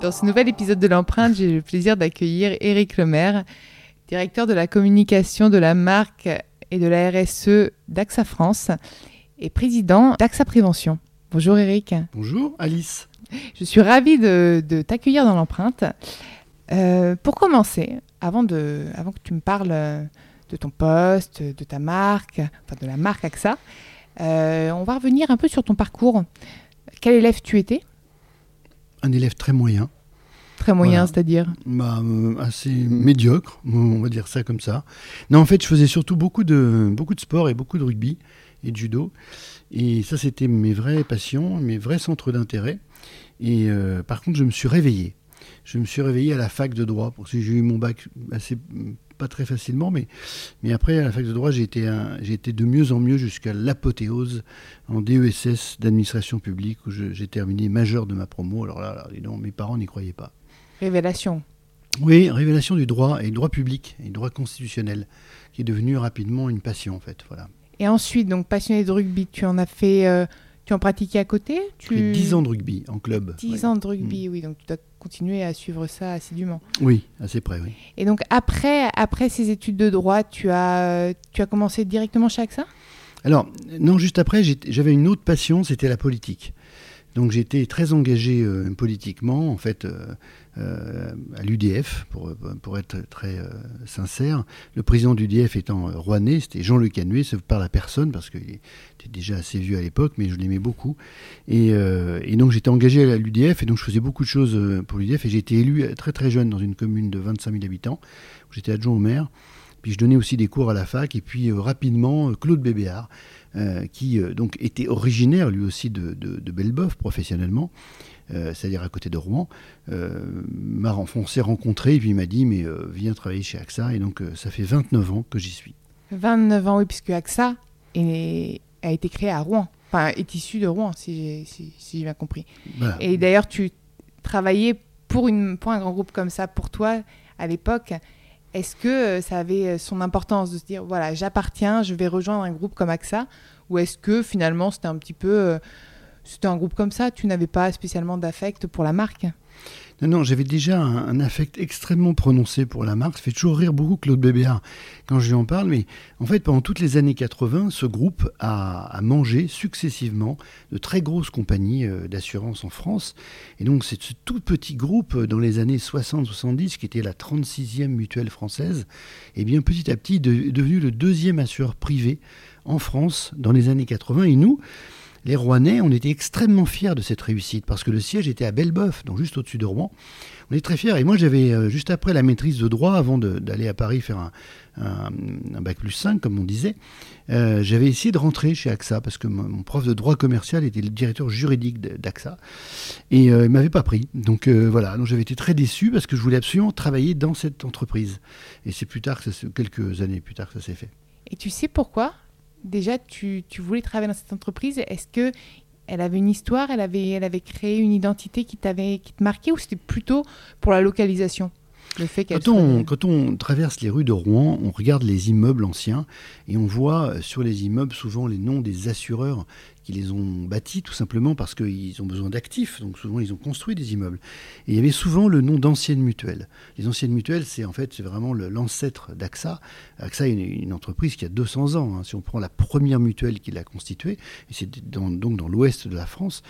Dans ce nouvel épisode de l'empreinte, j'ai le plaisir d'accueillir Éric Lemaire, directeur de la communication de la marque et de la RSE d'AXA France et président d'AXA Prévention. Bonjour Éric. Bonjour Alice. Je suis ravie de, t'accueillir dans l'empreinte. Euh, pour commencer, avant, de, avant que tu me parles de ton poste, de ta marque, enfin de la marque AXA, euh, on va revenir un peu sur ton parcours. Quel élève tu étais? Un élève très moyen. Très moyen, c'est-à-dire bah, euh, Assez médiocre, on va dire ça comme ça. Non, en fait, je faisais surtout beaucoup de, beaucoup de sport et beaucoup de rugby et de judo. Et ça, c'était mes vraies passions, mes vrais centres d'intérêt. Et euh, par contre, je me suis réveillé. Je me suis réveillé à la fac de droit, parce que j'ai eu mon bac assez pas très facilement, mais, mais après, à la fac de droit, j'ai été, été de mieux en mieux jusqu'à l'apothéose en DESS d'administration publique, où j'ai terminé majeur de ma promo. Alors là, mes parents n'y croyaient pas. Révélation. Oui, révélation du droit, et droit public, et droit constitutionnel, qui est devenu rapidement une passion, en fait. Voilà. Et ensuite, donc passionné de rugby, tu en as fait... Euh, tu en pratiquais à côté? Tu... J'ai 10 ans de rugby en club. 10 ans de rugby, mm. oui. Donc tu dois continuer à suivre ça assidûment. Oui, assez près, oui. Et donc après, après ces études de droit, tu as, tu as commencé directement chez AXA Alors, non, juste après, j'avais une autre passion, c'était la politique. Donc j'étais très engagé euh, politiquement, en fait, euh, euh, à l'UDF, pour, être très sincère. Le président de l'UDF étant rouennais, c'était Jean-Luc Canuet, ça par la personne, parce qu'il était déjà assez vieux à l'époque, mais je l'aimais beaucoup. Et, donc j'étais engagé à l'UDF, et donc je faisais beaucoup de choses pour l'UDF, et j'ai été élu très très jeune dans une commune de 25 000 habitants, où j'étais adjoint au maire. Puis je donnais aussi des cours à la fac, et puis rapidement, Claude Bébéard, euh, qui euh, donc était originaire lui aussi de, de, Belleboeuf professionnellement, euh, c'est-à-dire à côté de Rouen, m'a s'est rencontré et puis il m'a dit mais viens travailler chez AXA et donc ça fait 29 ans que j'y suis. 29 ans oui puisque AXA est, a été créé à Rouen, enfin est issu de Rouen si j'ai si, bien compris. Et d'ailleurs tu travaillais pour, une, pour un grand groupe comme ça pour toi à l'époque. Est-ce que euh, ça avait euh, son importance de se dire, voilà, j'appartiens, je vais rejoindre un groupe comme AXA Ou est-ce que finalement c'était un petit peu... Euh, c'était un groupe comme ça, tu n'avais pas spécialement d'affect pour la marque non, non, j'avais déjà un, affect extrêmement prononcé pour la marque. Ça fait toujours rire beaucoup Claude Bébéard quand je lui en parle. Mais en fait, pendant toutes les années 80, ce groupe a, mangé successivement de très grosses compagnies euh, d'assurance en France. Et donc, c'est ce tout petit groupe euh, dans les années 60-70 qui était la 36e mutuelle française. Et bien, petit à petit, est devenu le deuxième assureur privé en France dans les années 80. Et nous, les Rouennais, on était extrêmement fiers de cette réussite parce que le siège était à Belleboeuf, donc juste au-dessus de Rouen. On est très fiers. Et moi, j'avais, euh, juste après la maîtrise de droit, avant d'aller à Paris faire un, bac plus 5, comme on disait, euh, j'avais essayé de rentrer chez AXA parce que mon, prof de droit commercial était le directeur juridique d'AXA et euh, il m'avait pas pris. Donc voilà, donc j'avais été très déçu parce que je voulais absolument travailler dans cette entreprise. Et c'est plus tard, que quelques années plus tard, que ça s'est fait. Et tu sais pourquoi? Déjà, tu, voulais travailler dans cette entreprise. Est-ce que elle avait une histoire, elle avait, elle avait créé une identité qui, t'avait, qui te marquait ou c'était plutôt pour la localisation Le fait quand, on, quand on traverse les rues de Rouen, on regarde les immeubles anciens et on voit sur les immeubles souvent les noms des assureurs qui les ont bâtis tout simplement parce qu'ils ont besoin d'actifs, donc souvent ils ont construit des immeubles. Et il y avait souvent le nom d'anciennes mutuelles. Les anciennes mutuelles, c'est en fait vraiment l'ancêtre d'AXA. AXA est une, entreprise qui a 200 ans. Hein. Si on prend la première mutuelle qui l'a constituée, c'est donc dans l'ouest de la France.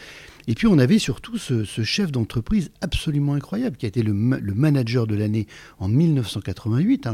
Et puis on avait surtout ce, chef d'entreprise absolument incroyable qui a été le, manager de l'année en 1988. Hein,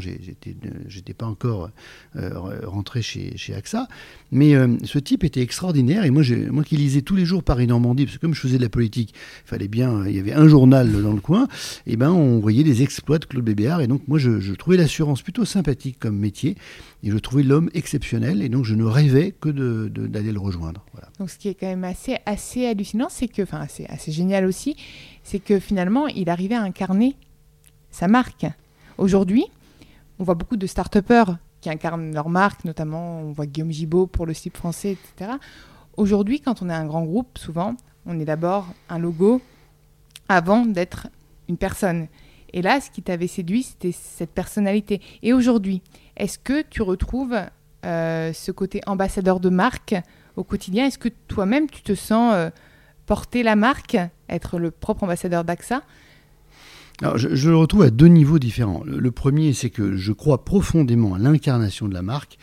J'étais pas encore euh, rentré chez, chez AXA, mais euh, ce type était extraordinaire. Et moi, moi qui lisais tous les jours Paris-Normandie, parce que comme je faisais de la politique, il fallait bien, il y avait un journal dans le coin, et ben on voyait les exploits de Claude Bébéard. Et donc moi, je, trouvais l'assurance plutôt sympathique comme métier. Et je trouvais l'homme exceptionnel. Et donc je ne rêvais que d'aller le rejoindre. Donc ce qui est quand même assez, assez hallucinant, c'est que, enfin assez, assez génial aussi, c'est que finalement, il arrivait à incarner sa marque. Aujourd'hui, on voit beaucoup de start-upers qui incarnent leur marque, notamment on voit Guillaume Gibault pour le slip français, etc. Aujourd'hui, quand on est un grand groupe, souvent, on est d'abord un logo avant d'être une personne. Et là, ce qui t'avait séduit, c'était cette personnalité. Et aujourd'hui, est-ce que tu retrouves euh, ce côté ambassadeur de marque au quotidien? Est-ce que toi-même, tu te sens euh, porter la marque, être le propre ambassadeur d'AXA? Alors, je, le retrouve à deux niveaux différents. le premier, c'est que je crois profondément à l'incarnation de la marque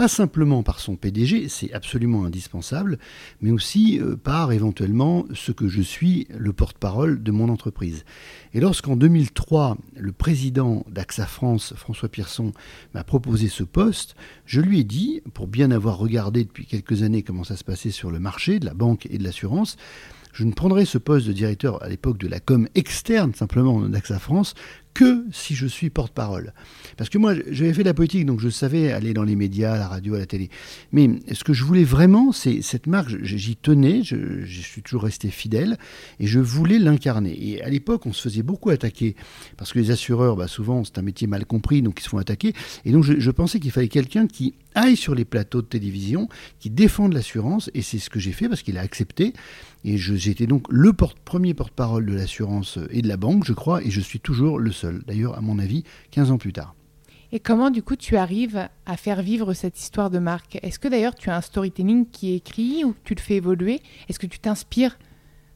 pas simplement par son PDG, c'est absolument indispensable, mais aussi euh, par éventuellement ce que je suis, le porte-parole de mon entreprise. Et lorsqu'en 2003, le président d'AXA France, François Pierson, m'a proposé ce poste, je lui ai dit, pour bien avoir regardé depuis quelques années comment ça se passait sur le marché de la banque et de l'assurance, je ne prendrai ce poste de directeur à l'époque de la com externe simplement d'AXA France que si je suis porte-parole. Parce que moi, j'avais fait de la politique, donc je savais aller dans les médias, la radio, la télé. Mais ce que je voulais vraiment, c'est cette marque, j'y tenais, je, suis toujours resté fidèle, et je voulais l'incarner. Et à l'époque, on se faisait beaucoup attaquer, parce que les assureurs, bah, souvent, c'est un métier mal compris, donc ils se font attaquer. Et donc, je, je pensais qu'il fallait quelqu'un qui aille sur les plateaux de télévision, qui défende l'assurance, et c'est ce que j'ai fait, parce qu'il a accepté. Et j'étais donc le premier porte-parole de l'assurance et de la banque, je crois, et je suis toujours le d'ailleurs, à mon avis, 15 ans plus tard. Et comment, du coup, tu arrives à faire vivre cette histoire de marque Est-ce que d'ailleurs tu as un storytelling qui est écrit ou tu le fais évoluer? Est-ce que tu t'inspires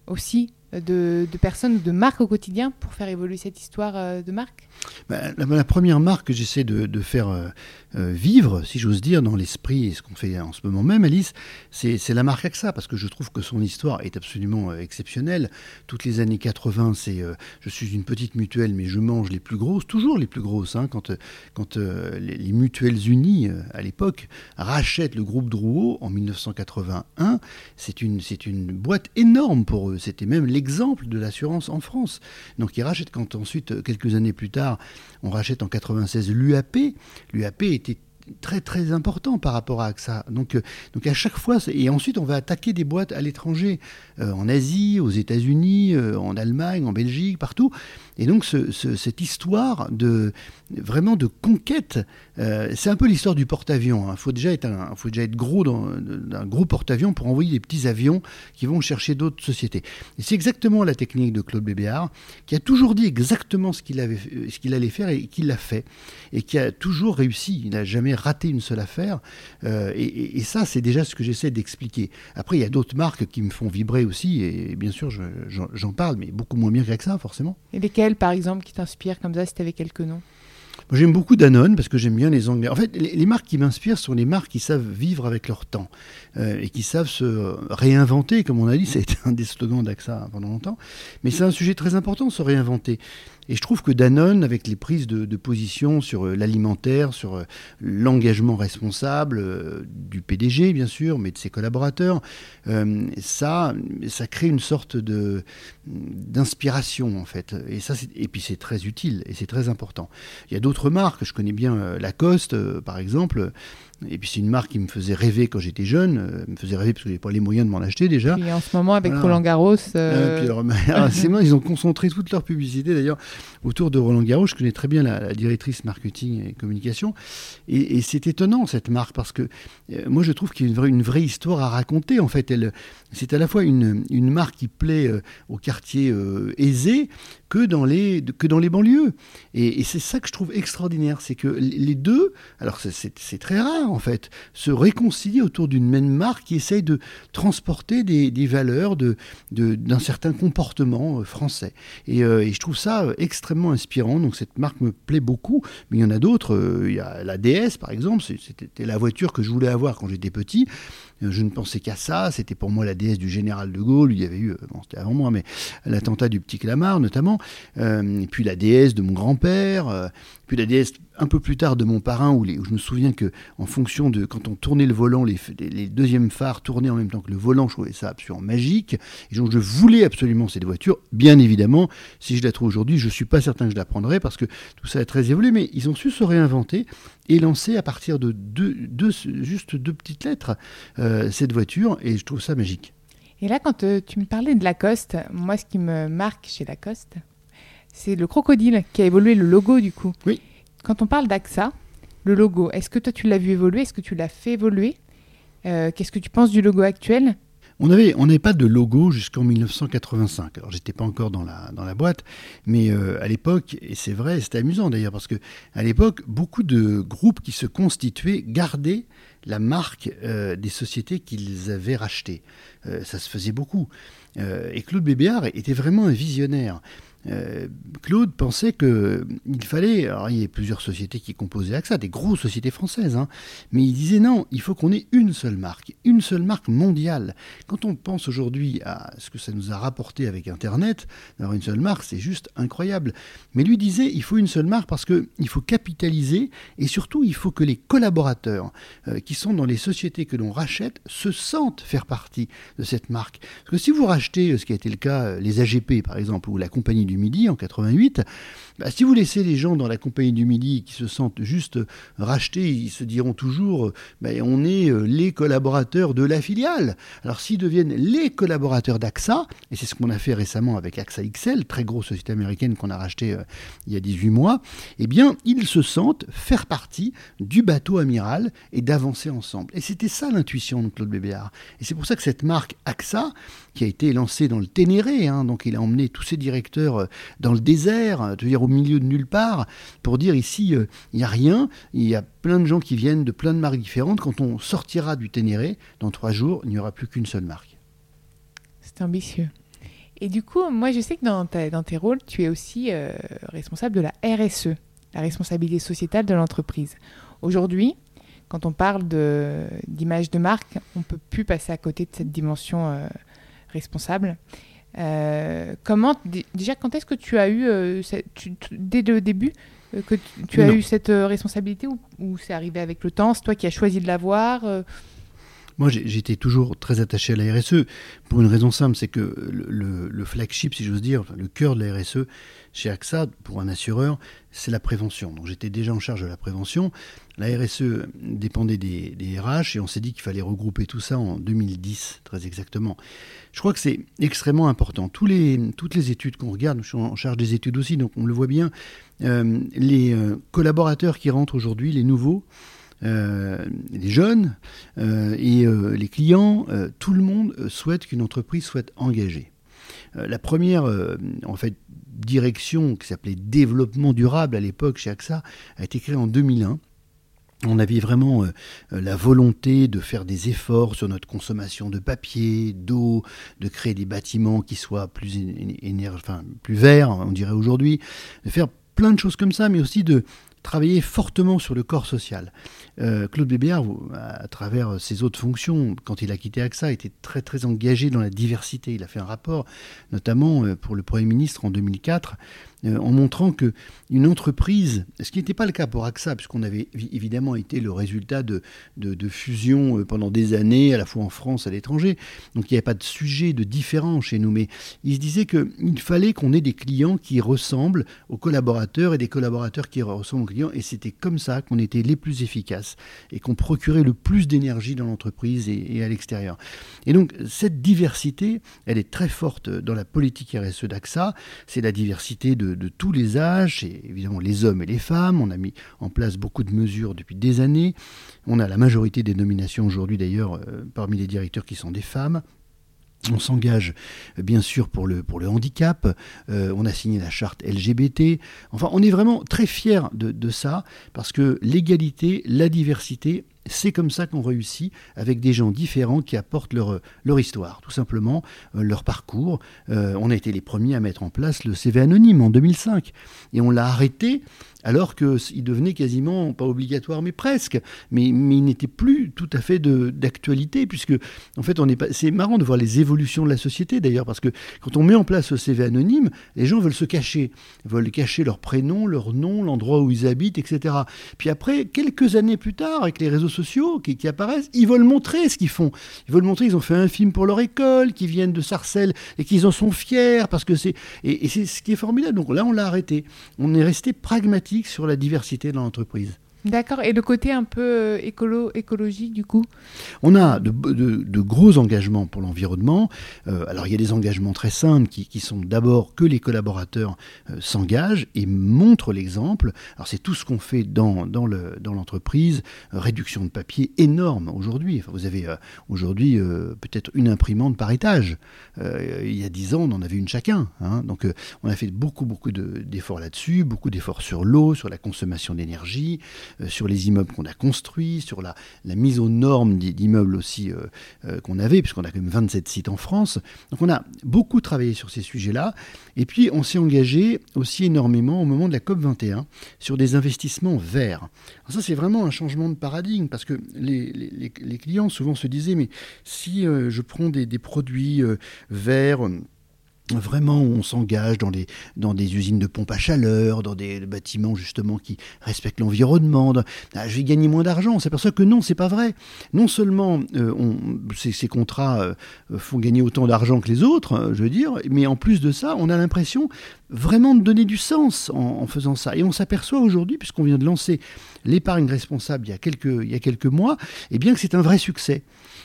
aussi de, personnes, de marques au quotidien pour faire évoluer cette histoire euh, de marque bah, la, première marque que j'essaie de, faire euh, euh, vivre, si j'ose dire, dans l'esprit, et ce qu'on fait en ce moment même, Alice, c'est la marque AXA, parce que je trouve que son histoire est absolument exceptionnelle. Toutes les années 80, c'est je suis une petite mutuelle, mais je mange les plus grosses, toujours les plus grosses. Hein, quand quand les, mutuelles unies, à l'époque, rachètent le groupe Drouot en 1981, c'est une, une boîte énorme pour eux. C'était même l'exemple de l'assurance en France. Donc ils rachètent quand ensuite, quelques années plus tard, on rachète en 96 l'UAP. L'UAP était très très important par rapport à ça. Donc, euh, donc à chaque fois, et ensuite on va attaquer des boîtes à l'étranger, euh, en Asie, aux États-Unis, euh, en Allemagne, en Belgique, partout. Et donc cette histoire de vraiment de conquête, c'est un peu l'histoire du porte-avions. Il hein. faut déjà être gros dans un gros porte-avions pour envoyer des petits avions qui vont chercher d'autres sociétés. Et c'est exactement la technique de Claude Bébéard, qui a toujours dit exactement ce qu'il qu'il allait faire et qui l'a fait, et qui a toujours réussi. Il n'a jamais raté une seule affaire. Euh, et, ça, c'est déjà ce que j'essaie d'expliquer. Après, il y a d'autres marques qui me font vibrer aussi, et bien sûr, j'en parle, mais beaucoup moins bien que ça, forcément. Et lesquelles, par exemple, qui t'inspirent comme ça, si tu avais quelques noms J'aime beaucoup Danone parce que j'aime bien les Anglais. En fait, les, marques qui m'inspirent sont les marques qui savent vivre avec leur temps euh, et qui savent se réinventer, comme on a dit, ça a été un des slogans d'AXA pendant longtemps. Mais c'est un sujet très important, se réinventer. Et je trouve que Danone, avec les prises de, position sur euh, l'alimentaire, sur euh, l'engagement responsable du PDG, bien sûr, mais de ses collaborateurs, ça, ça crée une sorte de d'inspiration en fait. Et ça, et puis c'est très utile et c'est très important. Il y a d'autres marques, je connais bien Lacoste, par exemple. Et puis c'est une marque qui me faisait rêver quand j'étais jeune, euh, me faisait rêver parce que j'avais pas les moyens de m'en acheter déjà. Et en ce moment avec Roland Garros. Euh... Ah, c'est ils ont concentré toute leur publicité d'ailleurs autour de Roland Garros. Je connais très bien la, directrice marketing et communication. Et, c'est étonnant cette marque parce que euh, moi je trouve qu'il y a une vraie, une vraie, histoire à raconter. En fait, elle, c'est à la fois une, une marque qui plaît euh, au quartier aisé que dans les, que dans les banlieues. Et, et c'est ça que je trouve extraordinaire, c'est que les deux, alors c'est très rare en fait, se réconcilier autour d'une même marque qui essaye de transporter des, valeurs d'un de, certain comportement euh, français. Et, euh, et, je trouve ça euh, extrêmement inspirant, donc cette marque me plaît beaucoup, mais il y en a d'autres, il y a la DS par exemple, c'était la voiture que je voulais avoir quand j'étais petit. Je ne pensais qu'à ça. C'était pour moi la déesse du général de Gaulle. Il y avait eu, bon, c'était avant moi, mais l'attentat du petit Clamart notamment. Et puis la déesse de mon grand-père. puis la déesse un peu plus tard de mon parrain, où, je me souviens que en fonction de quand on tournait le volant, les, les, deuxièmes phares tournaient en même temps que le volant. Je trouvais ça absolument magique. Et donc je voulais absolument cette voiture. Bien évidemment, si je la trouve aujourd'hui, je suis pas certain que je la prendrai parce que tout ça est très évolué. Mais ils ont su se réinventer et lancer à partir de deux, juste deux petites lettres euh, cette voiture et je trouve ça magique. Et là, quand euh, tu me parlais de Lacoste, moi, ce qui me marque chez Lacoste, c'est le crocodile qui a évolué le logo du coup. Oui. Quand on parle d'AXA, le logo, est-ce que toi tu l'as vu évoluer? Est-ce que tu l'as fait évoluer? Euh, Qu'est-ce que tu penses du logo actuel? On n'avait pas de logo jusqu'en 1985. Alors j'étais pas encore dans la, boîte, mais euh, à l'époque, et c'est vrai, c'était amusant d'ailleurs, parce que à l'époque, beaucoup de groupes qui se constituaient gardaient la marque euh, des sociétés qu'ils avaient rachetées. Ça se faisait beaucoup. et Claude Bébéard était vraiment un visionnaire. Euh, Claude pensait qu'il fallait, alors il y a plusieurs sociétés qui composaient AXA, des grosses sociétés françaises, hein, mais il disait non, il faut qu'on ait une seule marque, une seule marque mondiale. Quand on pense aujourd'hui à ce que ça nous a rapporté avec Internet, d'avoir une seule marque, c'est juste incroyable. Mais lui disait, il faut une seule marque parce qu'il faut capitaliser et surtout il faut que les collaborateurs euh, qui sont dans les sociétés que l'on rachète se sentent faire partie de cette marque. Parce que si vous rachetez, euh, ce qui a été le cas, les AGP par exemple, ou la compagnie du Midi en 88, bah, si vous laissez les gens dans la compagnie du Midi qui se sentent juste rachetés, ils se diront toujours bah, on est euh, les collaborateurs de la filiale. Alors s'ils deviennent les collaborateurs d'AXA, et c'est ce qu'on a fait récemment avec AXA XL, très grosse société américaine qu'on a racheté euh, il y a 18 mois, eh bien ils se sentent faire partie du bateau amiral et d'avancer ensemble. Et c'était ça l'intuition de Claude Bébéard. Et c'est pour ça que cette marque AXA, qui a été lancée dans le Ténéré, hein, donc il a emmené tous ses directeurs euh, dans le désert, dire au milieu de nulle part, pour dire ici, euh, il n'y a rien, il y a plein de gens qui viennent de plein de marques différentes. Quand on sortira du Ténéré, dans trois jours, il n'y aura plus qu'une seule marque. C'est ambitieux. Et du coup, moi, je sais que dans, tes rôles, tu es aussi euh, responsable de la RSE, la responsabilité sociétale de l'entreprise. Aujourd'hui, quand on parle d'image de, marque, on ne peut plus passer à côté de cette dimension euh, responsable. Euh, comment déjà quand est-ce que tu as eu euh, dès le début euh, que tu, as eu cette responsabilité ou, c'est arrivé avec le temps C'est toi qui as choisi de l'avoir moi, j'étais toujours très attaché à la RSE pour une raison simple, c'est que le, flagship, si j'ose dire, le cœur de la RSE chez AXA, pour un assureur, c'est la prévention. Donc j'étais déjà en charge de la prévention. La RSE dépendait des, RH et on s'est dit qu'il fallait regrouper tout ça en 2010, très exactement. Je crois que c'est extrêmement important. Toutes les études qu'on regarde, je suis en charge des études aussi, donc on le voit bien, euh, les euh, collaborateurs qui rentrent aujourd'hui, les nouveaux, euh, les jeunes et les clients, tout le monde souhaite qu'une entreprise soit engagée. La première, en fait, direction qui s'appelait développement durable à l'époque chez AXA a été créée en 2001 on avait vraiment la volonté de faire des efforts sur notre consommation de papier, d'eau, de créer des bâtiments qui soient plus, plus verts, on dirait aujourd'hui, de faire plein de choses comme ça, mais aussi de travailler fortement sur le corps social. Euh, Claude Bébéard, à travers ses autres fonctions, quand il a quitté AXA, était très très engagé dans la diversité. Il a fait un rapport, notamment euh, pour le Premier ministre en 2004, en montrant que une entreprise, ce qui n'était pas le cas pour AXA, puisqu'on avait évidemment été le résultat de, de, fusions pendant des années, à la fois en France et à l'étranger, donc il n'y avait pas de sujet de différent chez nous, mais il se disait qu'il fallait qu'on ait des clients qui ressemblent aux collaborateurs et des collaborateurs qui ressemblent aux clients, et c'était comme ça qu'on était les plus efficaces et qu'on procurait le plus d'énergie dans l'entreprise et, à l'extérieur. Et donc cette diversité, elle est très forte dans la politique RSE d'AXA, c'est la diversité de, tous les âges, et évidemment les hommes et les femmes, on a mis en place beaucoup de mesures depuis des années, on a la majorité des nominations aujourd'hui d'ailleurs euh, parmi les directeurs qui sont des femmes, on s'engage bien sûr pour le, handicap, euh, on a signé la charte LGBT, enfin on est vraiment très fiers de ça, parce que l'égalité, la diversité, c'est comme ça qu'on réussit avec des gens différents qui apportent leur, histoire, tout simplement, euh, leur parcours. Euh, on a été les premiers à mettre en place le CV anonyme en 2005 et on l'a arrêté alors qu'il devenait quasiment pas obligatoire, mais presque. Mais, mais il n'était plus tout à fait d'actualité, puisque, en fait. C'est marrant de voir les évolutions de la société, d'ailleurs, parce que quand on met en place le CV anonyme, les gens veulent se cacher, veulent cacher leur prénom, leur nom, l'endroit où ils habitent, etc. Puis après, quelques années plus tard, avec les réseaux sociaux qui, apparaissent, ils veulent montrer ce qu'ils font. Ils veulent montrer qu'ils ont fait un film pour leur école, qu'ils viennent de Sarcelles et qu'ils en sont fiers, parce que c'est. Et, et c'est ce qui est formidable. Donc là, on l'a arrêté. On est resté pragmatique sur la diversité dans l'entreprise. D'accord. Et le côté un peu euh, écolo, écologique, du coup? On a de, gros engagements pour l'environnement. Euh, alors, il y a des engagements très simples qui, sont d'abord que les collaborateurs euh, s'engagent et montrent l'exemple. Alors, c'est tout ce qu'on fait dans, l'entreprise. Réduction de papier énorme aujourd'hui. Vous avez aujourd'hui peut-être une imprimante par étage. il y a dix ans, on en avait une chacun. Hein. Donc, on a fait beaucoup, beaucoup d'efforts là-dessus, beaucoup d'efforts sur l'eau, sur la consommation d'énergie. Euh, sur les immeubles qu'on a construits, sur la, mise aux normes d'immeubles aussi euh, euh, qu'on avait, puisqu'on a quand même 27 sites en France. Donc on a beaucoup travaillé sur ces sujets-là. Et puis on s'est engagé aussi énormément au moment de la COP 21 sur des investissements verts. ça c'est vraiment un changement de paradigme, parce que les, clients souvent se disaient, mais si je prends des produits verts, Vraiment, on s'engage dans, des usines de pompes à chaleur, dans des bâtiments justement qui respectent l'environnement. Ah, je vais gagner moins d'argent. On s'aperçoit que non, c'est pas vrai. Non seulement euh, ces, contrats euh, font gagner autant d'argent que les autres, euh, je veux dire, mais en plus de ça, on a l'impression vraiment de donner du sens en, faisant ça. Et on s'aperçoit aujourd'hui, puisqu'on vient de lancer l'épargne responsable il y a quelques, il y a quelques mois, eh bien que c'est un vrai succès.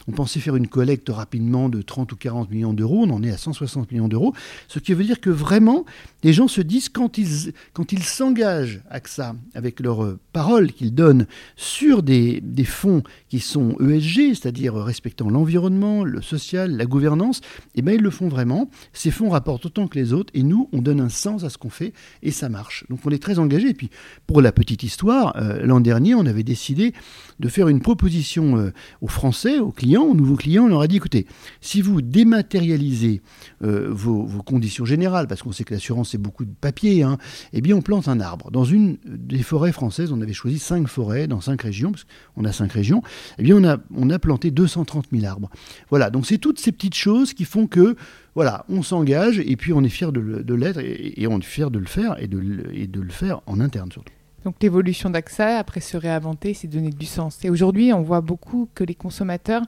On pensait faire une collecte rapidement de 30 ou 40 millions d'euros, on en est à 160 millions d'euros, ce qui veut dire que vraiment, les gens se disent quand ils quand ils s'engagent à ça, avec leurs paroles qu'ils donnent sur des, des fonds qui sont ESG, c'est-à-dire respectant l'environnement, le social, la gouvernance, eh bien ils le font vraiment. Ces fonds rapportent autant que les autres et nous, on donne un sens à ce qu'on fait et ça marche. Donc on est très engagé. Et puis pour la petite histoire, euh, l'an dernier, on avait décidé de faire une proposition euh, aux Français, aux clients, aux nouveaux clients. On leur a dit écoutez, si vous dématérialisez euh, vos, conditions générales, parce qu'on sait que l'assurance c'est beaucoup de papier, hein, eh bien on plante un arbre. Dans une des forêts françaises, on avait choisi cinq forêts dans cinq régions, parce qu'on a cinq régions. Eh bien on a, on a planté 230 000 arbres. Voilà, donc c'est toutes ces petites choses qui font que voilà, on s'engage et puis on est fier de, l'être et, on est fier de le faire et de, et de le faire en interne surtout. Donc l'évolution d'AXA, après se réinventer, c'est donner du sens. Et aujourd'hui, on voit beaucoup que les consommateurs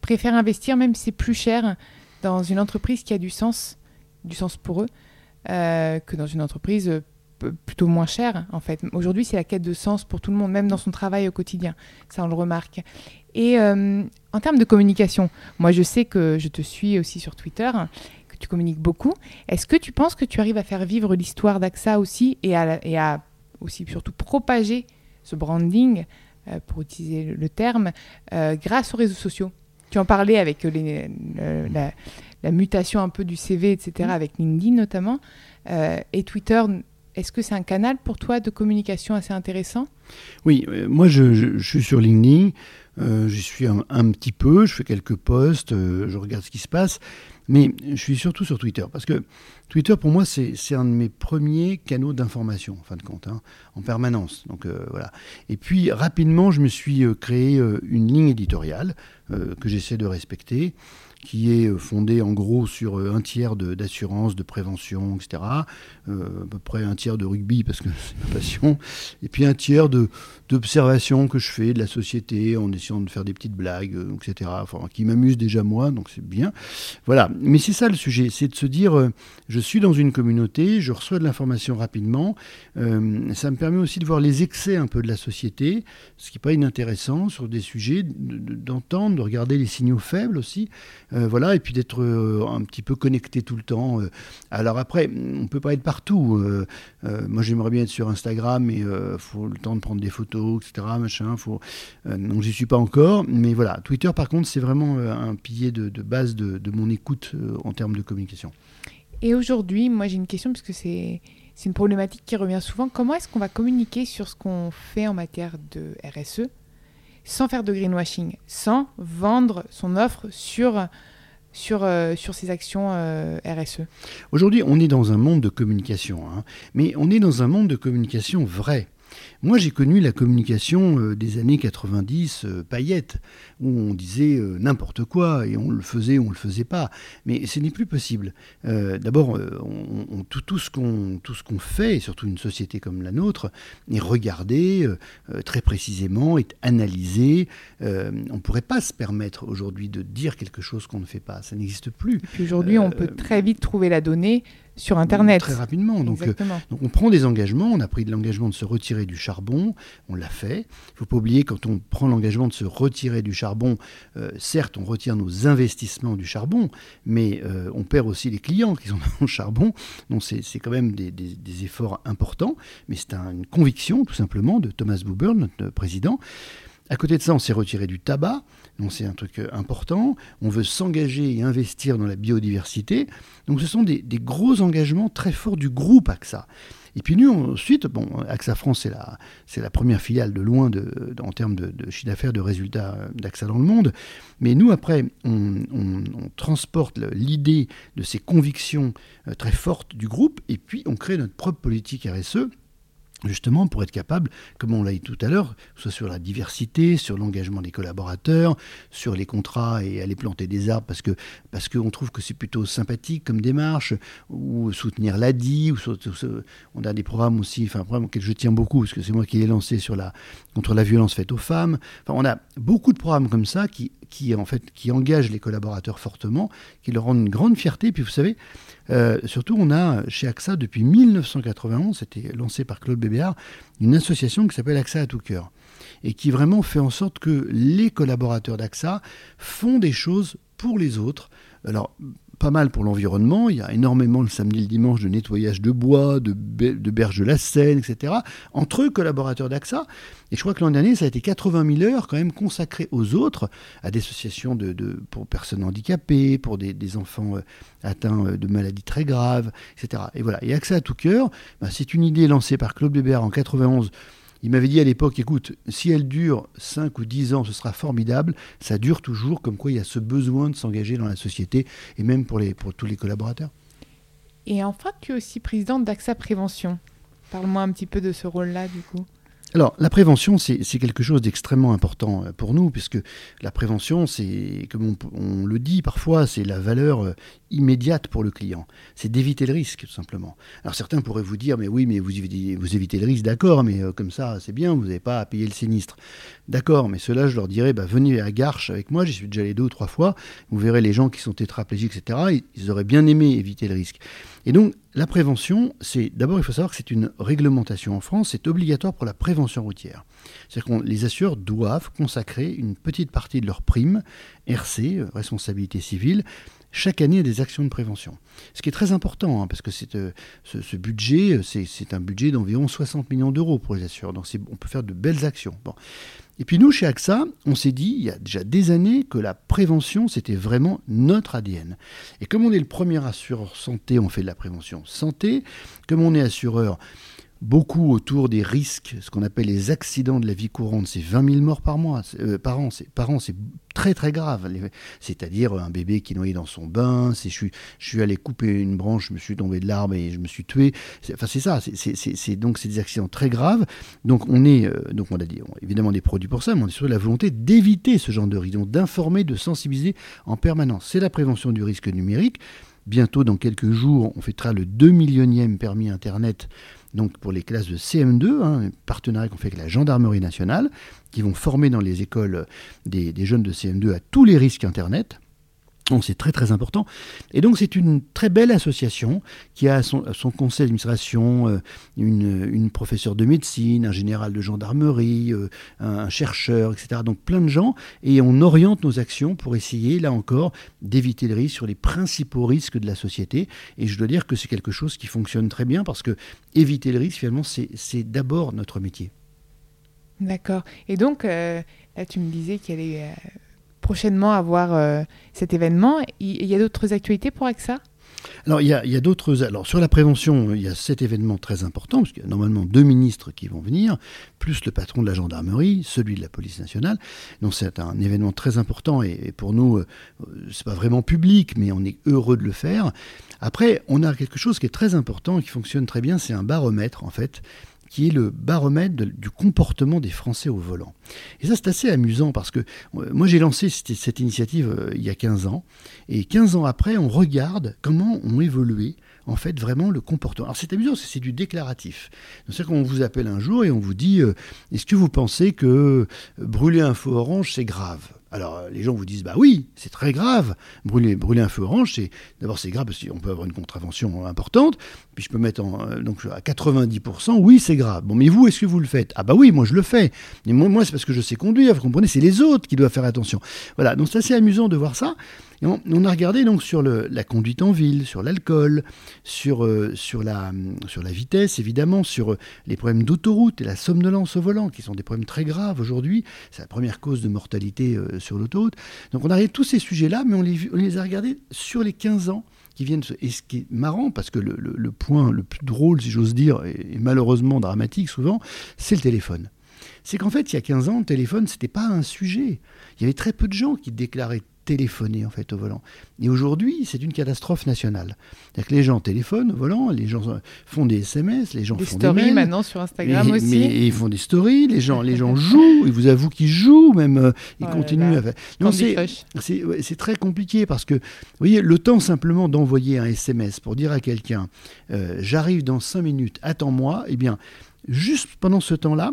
préfèrent investir, même si c'est plus cher, dans une entreprise qui a du sens, du sens pour eux, euh, que dans une entreprise euh, plutôt moins chère, en fait. Aujourd'hui, c'est la quête de sens pour tout le monde, même dans son travail au quotidien. Ça, on le remarque. Et euh, en termes de communication, moi, je sais que je te suis aussi sur Twitter, que tu communiques beaucoup. Est-ce que tu penses que tu arrives à faire vivre l'histoire d'AXA aussi et à, aussi surtout propager ce branding, pour utiliser le terme, grâce aux réseaux sociaux? Tu en parlais avec les, la, la, mutation un peu du CV, etc., mmh. avec LinkedIn notamment. et Twitter est-ce que c'est un canal pour toi de communication assez intéressant? Oui, euh, moi je, suis sur LinkedIn, euh, j'y suis un, petit peu, je fais quelques posts, euh, je regarde ce qui se passe, mais je suis surtout sur Twitter, parce que Twitter pour moi c'est un de mes premiers canaux d'information, en fin de compte, hein, en permanence. Donc voilà. Et puis rapidement je me suis créé une ligne éditoriale que j'essaie de respecter qui est euh, fondé en gros sur euh, un tiers d'assurance, de, prévention, etc. Euh, à peu près un tiers de rugby parce que c'est ma passion, et puis un tiers d'observation que je fais de la société en essayant de faire des petites blagues, etc. Enfin, qui m'amuse déjà moi, donc c'est bien. Voilà, mais c'est ça le sujet, c'est de se dire, je suis dans une communauté, je reçois de l'information rapidement, ça me permet aussi de voir les excès un peu de la société, ce qui n'est pas inintéressant sur des sujets, d'entendre, de regarder les signaux faibles aussi. Euh, voilà, et puis d'être euh, un petit peu connecté tout le temps. Euh. Alors après, on peut pas être partout. moi, j'aimerais bien être sur Instagram, mais il faut le temps de prendre des photos, etc. Machin. Faut, donc j'y suis pas encore, mais voilà. Twitter, par contre, c'est vraiment un pilier de, base de, mon écoute en termes de communication. Et aujourd'hui, moi, j'ai une question puisque c'est c'est une problématique qui revient souvent. Comment est-ce qu'on va communiquer sur ce qu'on fait en matière de RSE sans faire de greenwashing, sans vendre son offre sur, sur, euh, sur ses actions euh, RSE Aujourd'hui, on est dans un monde de communication, hein, mais on est dans un monde de communication vrai. Moi, j'ai connu la communication euh, des années 90, euh, paillettes, où on disait euh, n'importe quoi et on le faisait ou on le faisait pas. Mais ce n'est plus possible. D'abord, tout, tout, ce qu'on fait, et surtout une société comme la nôtre, est regardé très précisément, est analysé. on ne pourrait pas se permettre aujourd'hui de dire quelque chose qu'on ne fait pas. Ça n'existe plus. Et puis aujourd'hui, on peut très vite trouver la donnée sur Internet. Très rapidement. Donc, euh, donc, on prend des engagements. On a pris l'engagement de se retirer du charbon. On l'a fait. Il ne faut pas oublier, quand on prend l'engagement de se retirer du charbon, euh, certes, on retire nos investissements du charbon, mais euh, on perd aussi les clients qui sont dans le charbon. Donc c'est quand même des, des, efforts importants. Mais c'est une conviction, tout simplement, de Thomas Buber, notre président. À côté de ça, on s'est retiré du tabac. Donc c'est un truc euh, important. On veut s'engager et investir dans la biodiversité. Donc ce sont des, gros engagements très forts du groupe AXA. Et puis nous, ensuite, bon, AXA France, c'est la, c'est la première filiale de loin de, en termes de, chiffre d'affaires, de résultats euh, d'AXA dans le monde. Mais nous, après, on, transporte l'idée de ces convictions euh, très fortes du groupe et puis on crée notre propre politique RSE justement pour être capable, comme on l'a dit tout à l'heure, soit sur la diversité, sur l'engagement des collaborateurs, sur les contrats et aller planter des arbres parce que parce qu'on trouve que c'est plutôt sympathique comme démarche, ou soutenir l'ADI, ou on a des programmes aussi, enfin un programme auquel je tiens beaucoup parce que c'est moi qui l'ai lancé contre la violence faite aux femmes. Enfin, on a beaucoup de programmes comme ça qui qui en fait qui engagent les collaborateurs fortement, qui leur rendent une grande fierté. Puis vous savez, euh, surtout on a chez AXA depuis 1991, c'était lancé par Claude Bébéard, une association qui s'appelle AXA à tout cœur et qui vraiment fait en sorte que les collaborateurs d'AXA font des choses pour les autres. Alors pas mal pour l'environnement. Il y a énormément le samedi et le dimanche de nettoyage de bois, de, de berges de la Seine, etc. Entre eux, collaborateurs d'AXA. Et je crois que l'an dernier, ça a été 80 000 heures quand même consacrées aux autres, à des associations pour personnes handicapées, pour des, enfants euh, atteints euh, de maladies très graves, etc. Et voilà. Et AXA à tout cœur, bah, c'est une idée lancée par Claude Bébert en 91 il m'avait dit à l'époque, écoute, si elle dure 5 ou 10 ans, ce sera formidable. Ça dure toujours, comme quoi il y a ce besoin de s'engager dans la société, et même pour, les, pour tous les collaborateurs. Et enfin, tu es aussi présidente d'AXA Prévention. Parle-moi un petit peu de ce rôle-là, du coup. Alors, la prévention, c'est quelque chose d'extrêmement important euh, pour nous, puisque la prévention, c'est, comme on, le dit parfois, c'est la valeur euh, immédiate pour le client. C'est d'éviter le risque, tout simplement. Alors, certains pourraient vous dire, mais oui, mais vous évitez, le risque, d'accord, mais euh, comme ça, c'est bien, vous n'avez pas à payer le sinistre. D'accord, mais cela, je leur dirais, bah, venez à Garches avec moi, j'y suis déjà allé deux ou trois fois, vous verrez les gens qui sont tétraplégiques, etc., ils auraient bien aimé éviter le risque. Et donc, la prévention, c'est d'abord, il faut savoir que c'est une réglementation en France, c'est obligatoire pour la prévention routière. C'est-à-dire que les assureurs doivent consacrer une petite partie de leur prime, RC, responsabilité civile, chaque année à des actions de prévention. Ce qui est très important, hein, parce que euh, ce, budget, euh, c'est un budget d'environ 60 millions d'euros pour les assureurs. Donc on peut faire de belles actions. Bon. Et puis nous, chez AXA, on s'est dit, il y a déjà des années, que la prévention, c'était vraiment notre ADN. Et comme on est le premier assureur santé, on fait de la prévention santé. Comme on est assureur beaucoup autour des risques, ce qu'on appelle les accidents de la vie courante. C'est 20 000 morts par mois, euh, par an. C'est, très très grave. C'est-à-dire un bébé qui est noyé dans son bain. Je, suis, je suis allé couper une branche, je me suis tombé de l'arbre et je me suis tué. enfin, c'est ça. C'est, donc c'est des accidents très graves. Donc on est, euh, donc on a dit, évidemment des produits pour ça, mais on est sur la volonté d'éviter ce genre de risque, d'informer, de sensibiliser en permanence. C'est la prévention du risque numérique. Bientôt, dans quelques jours, on fêtera le 2 millionième permis Internet donc pour les classes de CM2, hein, un partenariat qu'on fait avec la gendarmerie nationale, qui vont former dans les écoles des, des jeunes de CM2 à tous les risques Internet. Donc c'est très très important. Et donc c'est une très belle association qui a son, son conseil d'administration, euh, une, une, professeure de médecine, un général de gendarmerie, euh, un, chercheur, etc. Donc plein de gens. Et on oriente nos actions pour essayer, là encore, d'éviter le risque sur les principaux risques de la société. Et je dois dire que c'est quelque chose qui fonctionne très bien parce que éviter le risque, finalement, c'est d'abord notre métier. D'accord. Et donc, euh, là, tu me disais qu'il y avait prochainement avoir euh, cet événement. Il, y a d'autres actualités pour AXA alors, il y a, d'autres. Alors, sur la prévention, il y a cet événement très important, parce qu'il y a normalement deux ministres qui vont venir, plus le patron de la gendarmerie, celui de la police nationale. Donc, c'est un événement très important, et, pour nous, euh, c'est pas vraiment public, mais on est heureux de le faire. Après, on a quelque chose qui est très important qui fonctionne très bien, c'est un baromètre, en fait, qui est le baromètre du comportement des Français au volant. Et ça, c'est assez amusant parce que euh, moi, j'ai lancé cette, initiative euh, il y a 15 ans, et 15 ans après, on regarde comment ont évolué en fait vraiment le comportement. Alors c'est amusant c'est du déclaratif. C'est-à-dire qu'on vous appelle un jour et on vous dit euh, est-ce que vous pensez que brûler un feu orange c'est grave? Alors les gens vous disent bah oui, c'est très grave. Brûler, brûler un feu orange, c'est d'abord c'est grave parce qu'on peut avoir une contravention importante. Puis je peux mettre en, euh, donc à 90%, oui c'est grave. Bon mais vous est-ce que vous le faites? Ah bah oui, moi je le fais. Mais moi, moi c'est parce que je sais conduire. Vous comprenez? C'est les autres qui doivent faire attention. Voilà, donc c'est assez amusant de voir ça on, a regardé donc sur la conduite en ville, sur l'alcool, sur, euh, sur, la, sur la vitesse évidemment, sur euh, les problèmes d'autoroute et la somnolence au volant, qui sont des problèmes très graves aujourd'hui. C'est la première cause de mortalité euh, sur l'autoroute. Donc on a regardé tous ces sujets-là, mais on les, a regardés sur les 15 ans qui viennent. Et ce qui est marrant, parce que le, point le plus drôle, si j'ose dire, et malheureusement dramatique souvent, c'est le téléphone. C'est qu'en fait, il y a 15 ans, le téléphone, c'était pas un sujet. Il y avait très peu de gens qui déclaraient téléphoner en fait au volant. Et aujourd'hui, c'est une catastrophe nationale. C'est-à-dire que les gens téléphonent au volant, les gens font des SMS, les gens font des mails. maintenant sur Instagram aussi. Mais ils font des stories, les gens, les gens jouent, ils vous avouent qu'ils jouent, même euh, ils oh continuent à faire. c'est très compliqué parce que, vous voyez, le temps simplement d'envoyer un SMS pour dire à quelqu'un, euh, j'arrive dans 5 minutes, attends-moi, eh bien, juste pendant ce temps-là,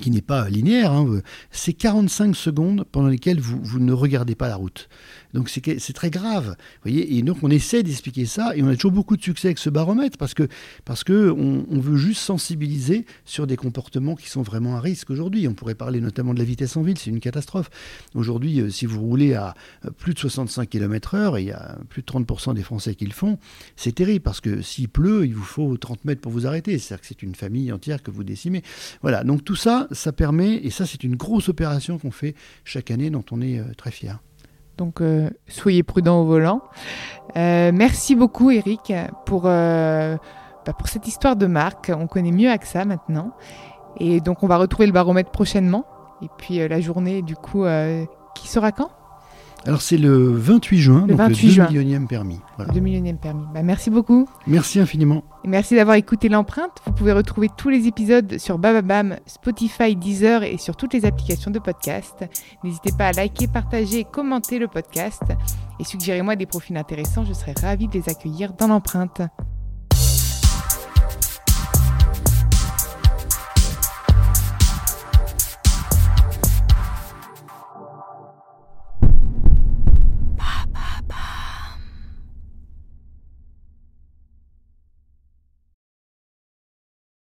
qui n'est pas linéaire, hein, c'est 45 secondes pendant lesquelles vous, vous, ne regardez pas la route. Donc c'est très grave. Voyez et donc on essaie d'expliquer ça et on a toujours beaucoup de succès avec ce baromètre parce que, parce que on, veut juste sensibiliser sur des comportements qui sont vraiment à risque aujourd'hui. On pourrait parler notamment de la vitesse en ville, c'est une catastrophe. Aujourd'hui, euh, si vous roulez à euh, plus de 65 km/h, et il y a plus de 30% des Français qui le font, c'est terrible parce que s'il pleut, il vous faut 30 mètres pour vous arrêter. C'est-à-dire que c'est une famille entière que vous décimez. Voilà, donc tout ça, ça permet, et ça c'est une grosse opération qu'on fait chaque année dont on est euh, très fier. Donc euh, soyez prudents au volant. Euh, merci beaucoup Eric pour, euh, bah, pour cette histoire de marque. On connaît mieux AXA maintenant. Et donc on va retrouver le baromètre prochainement. Et puis la journée du coup qui sera quand? Alors c'est le 28 juin, le donc 28 le 2 millionième permis. Voilà. 2 millionième permis. Bah, merci beaucoup. Merci infiniment. Et merci d'avoir écouté l'empreinte. Vous pouvez retrouver tous les épisodes sur Bababam, Spotify, Deezer et sur toutes les applications de podcast. N'hésitez pas à liker, partager et commenter le podcast. Et suggérez-moi des profils intéressants, je serai ravie de les accueillir dans l'empreinte.